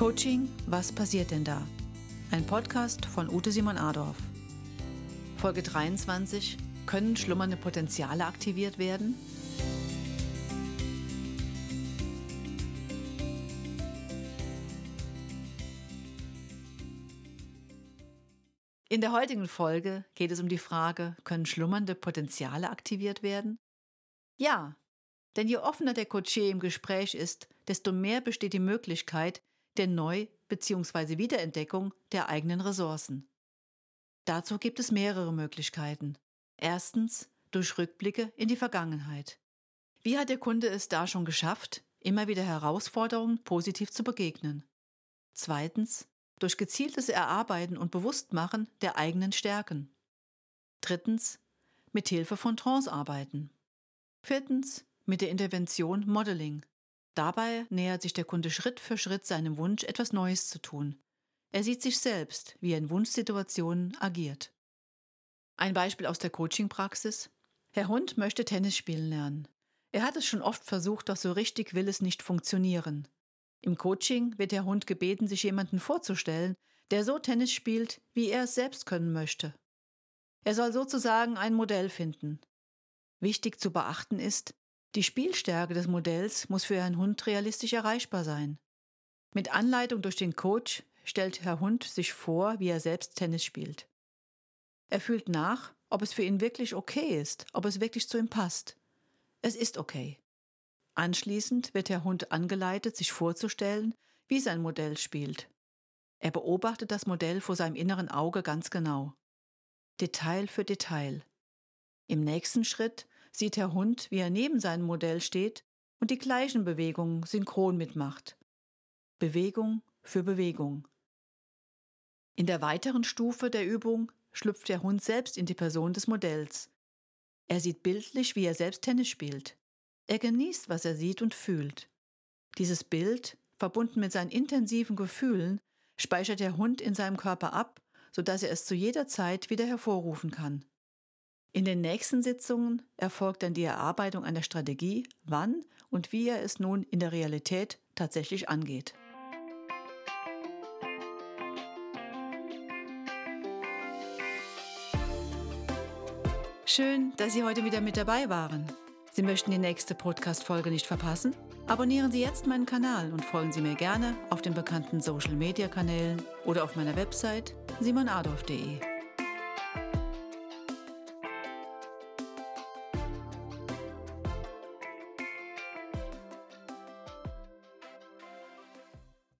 Coaching, was passiert denn da? Ein Podcast von Ute Simon Adorf. Folge 23. Können schlummernde Potenziale aktiviert werden? In der heutigen Folge geht es um die Frage, können schlummernde Potenziale aktiviert werden? Ja, denn je offener der Coaché im Gespräch ist, desto mehr besteht die Möglichkeit der Neu- bzw. Wiederentdeckung der eigenen Ressourcen. Dazu gibt es mehrere Möglichkeiten. Erstens durch Rückblicke in die Vergangenheit. Wie hat der Kunde es da schon geschafft, immer wieder Herausforderungen positiv zu begegnen? Zweitens durch gezieltes Erarbeiten und Bewusstmachen der eigenen Stärken. Drittens mit Hilfe von Trance-Arbeiten. Viertens mit der Intervention Modeling. Dabei nähert sich der Kunde Schritt für Schritt seinem Wunsch, etwas Neues zu tun. Er sieht sich selbst, wie er in Wunschsituationen agiert. Ein Beispiel aus der Coaching-Praxis. Herr Hund möchte Tennis spielen lernen. Er hat es schon oft versucht, doch so richtig will es nicht funktionieren. Im Coaching wird der Hund gebeten, sich jemanden vorzustellen, der so Tennis spielt, wie er es selbst können möchte. Er soll sozusagen ein Modell finden. Wichtig zu beachten ist, die Spielstärke des Modells muss für Herrn Hund realistisch erreichbar sein. Mit Anleitung durch den Coach stellt Herr Hund sich vor, wie er selbst Tennis spielt. Er fühlt nach, ob es für ihn wirklich okay ist, ob es wirklich zu ihm passt. Es ist okay. Anschließend wird der Hund angeleitet, sich vorzustellen, wie sein Modell spielt. Er beobachtet das Modell vor seinem inneren Auge ganz genau. Detail für Detail. Im nächsten Schritt sieht der Hund, wie er neben seinem Modell steht und die gleichen Bewegungen synchron mitmacht. Bewegung für Bewegung. In der weiteren Stufe der Übung schlüpft der Hund selbst in die Person des Modells. Er sieht bildlich, wie er selbst Tennis spielt. Er genießt, was er sieht und fühlt. Dieses Bild, verbunden mit seinen intensiven Gefühlen, speichert der Hund in seinem Körper ab, sodass er es zu jeder Zeit wieder hervorrufen kann. In den nächsten Sitzungen erfolgt dann die Erarbeitung einer Strategie, wann und wie er es nun in der Realität tatsächlich angeht. Schön, dass Sie heute wieder mit dabei waren. Sie möchten die nächste Podcast-Folge nicht verpassen? Abonnieren Sie jetzt meinen Kanal und folgen Sie mir gerne auf den bekannten Social-Media-Kanälen oder auf meiner Website simonadolf.de.